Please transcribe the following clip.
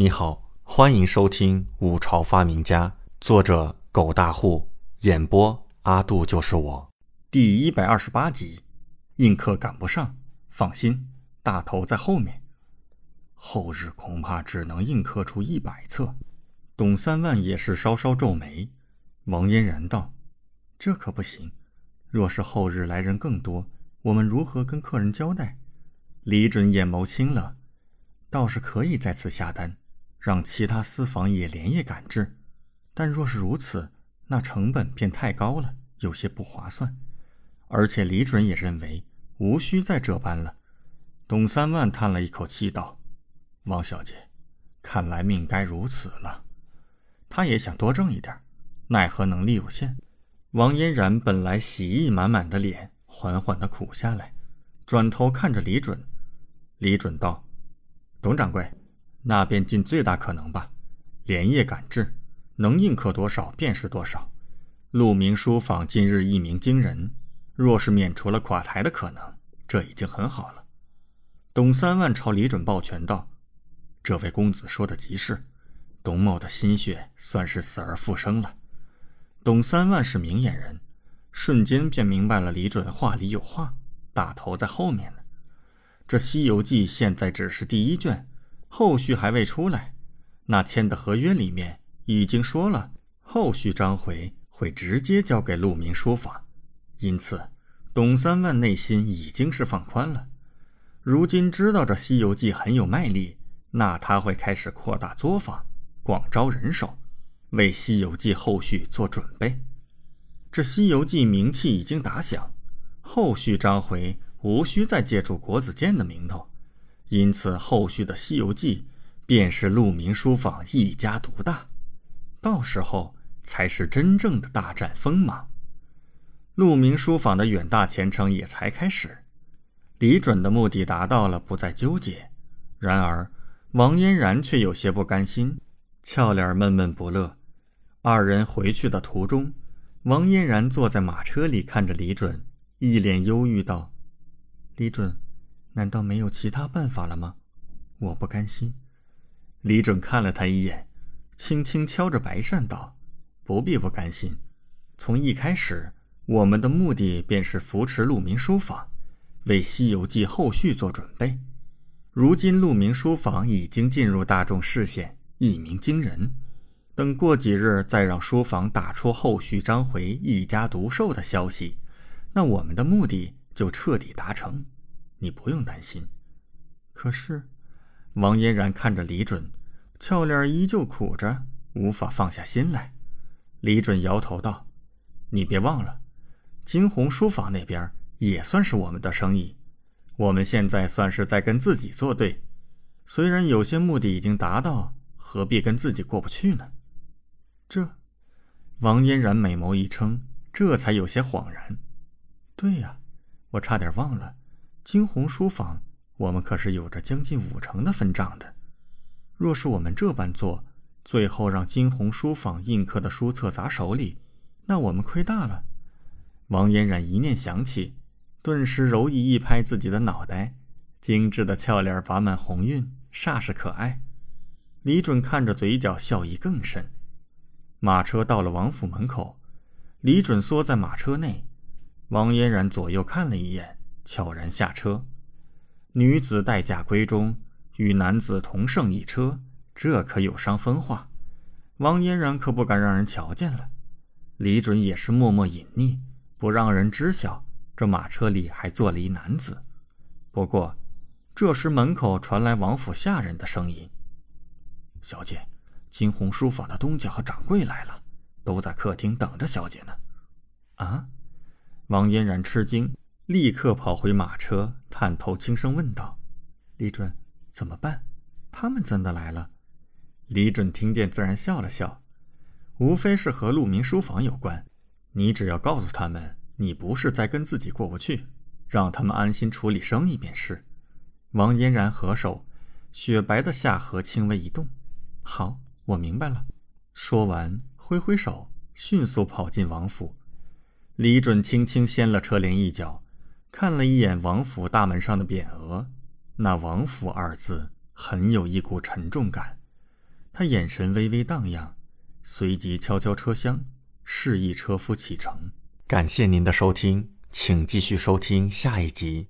你好，欢迎收听《五朝发明家》，作者狗大户，演播阿杜就是我，第一百二十八集。印刻赶不上，放心，大头在后面。后日恐怕只能印刻出一百册。董三万也是稍稍皱眉。王嫣然道：“这可不行，若是后日来人更多，我们如何跟客人交代？”李准眼眸清了，倒是可以再次下单。让其他私房也连夜赶制，但若是如此，那成本便太高了，有些不划算。而且李准也认为无需再这般了。董三万叹了一口气道：“王小姐，看来命该如此了。”他也想多挣一点，奈何能力有限。王嫣然本来喜意满满的脸缓缓的苦下来，转头看着李准。李准道：“董掌柜。”那便尽最大可能吧，连夜赶制，能印刻多少便是多少。鹿鸣书坊今日一鸣惊人，若是免除了垮台的可能，这已经很好了。董三万朝李准抱拳道：“这位公子说的极是，董某的心血算是死而复生了。”董三万是明眼人，瞬间便明白了李准话里有话，大头在后面呢。这《西游记》现在只是第一卷。后续还未出来，那签的合约里面已经说了，后续章回会直接交给鹿鸣书坊，因此董三万内心已经是放宽了。如今知道这《西游记》很有卖力，那他会开始扩大作坊，广招人手，为《西游记》后续做准备。这《西游记》名气已经打响，后续章回无需再借助国子监的名头。因此，后续的《西游记》便是鹿鸣书坊一家独大，到时候才是真正的大展锋芒。鹿鸣书坊的远大前程也才开始。李准的目的达到了，不再纠结。然而，王嫣然却有些不甘心，俏脸闷闷不乐。二人回去的途中，王嫣然坐在马车里，看着李准，一脸忧郁道：“李准。”难道没有其他办法了吗？我不甘心。李准看了他一眼，轻轻敲着白扇道：“不必不甘心。从一开始，我们的目的便是扶持鹿鸣书房，为《西游记》后续做准备。如今鹿鸣书房已经进入大众视线，一鸣惊人。等过几日，再让书房打出后续章回一家独售的消息，那我们的目的就彻底达成。”你不用担心，可是，王嫣然看着李准，俏脸依旧苦着，无法放下心来。李准摇头道：“你别忘了，金鸿书坊那边也算是我们的生意，我们现在算是在跟自己作对。虽然有些目的已经达到，何必跟自己过不去呢？”这，王嫣然美眸一撑，这才有些恍然：“对呀，我差点忘了。”金鸿书坊，我们可是有着将近五成的分账的。若是我们这般做，最后让金鸿书坊印刻的书册砸手里，那我们亏大了。王嫣然一念想起，顿时柔意一拍自己的脑袋，精致的俏脸拔满红晕，煞是可爱。李准看着，嘴角笑意更深。马车到了王府门口，李准缩在马车内，王嫣然左右看了一眼。悄然下车，女子待嫁闺中，与男子同乘一车，这可有伤风化。王嫣然可不敢让人瞧见了。李准也是默默隐匿，不让人知晓。这马车里还坐了一男子。不过，这时门口传来王府下人的声音：“小姐，金鸿书坊的东家和掌柜来了，都在客厅等着小姐呢。”啊！王嫣然吃惊。立刻跑回马车，探头轻声问道：“李准，怎么办？他们真的来了？”李准听见，自然笑了笑：“无非是和鹿鸣书房有关。你只要告诉他们，你不是在跟自己过不去，让他们安心处理生意便是。”王嫣然合手，雪白的下颌轻微一动：“好，我明白了。”说完，挥挥手，迅速跑进王府。李准轻轻掀了车帘一角。看了一眼王府大门上的匾额，那“王府”二字很有一股沉重感，他眼神微微荡漾，随即敲敲车厢，示意车夫启程。感谢您的收听，请继续收听下一集。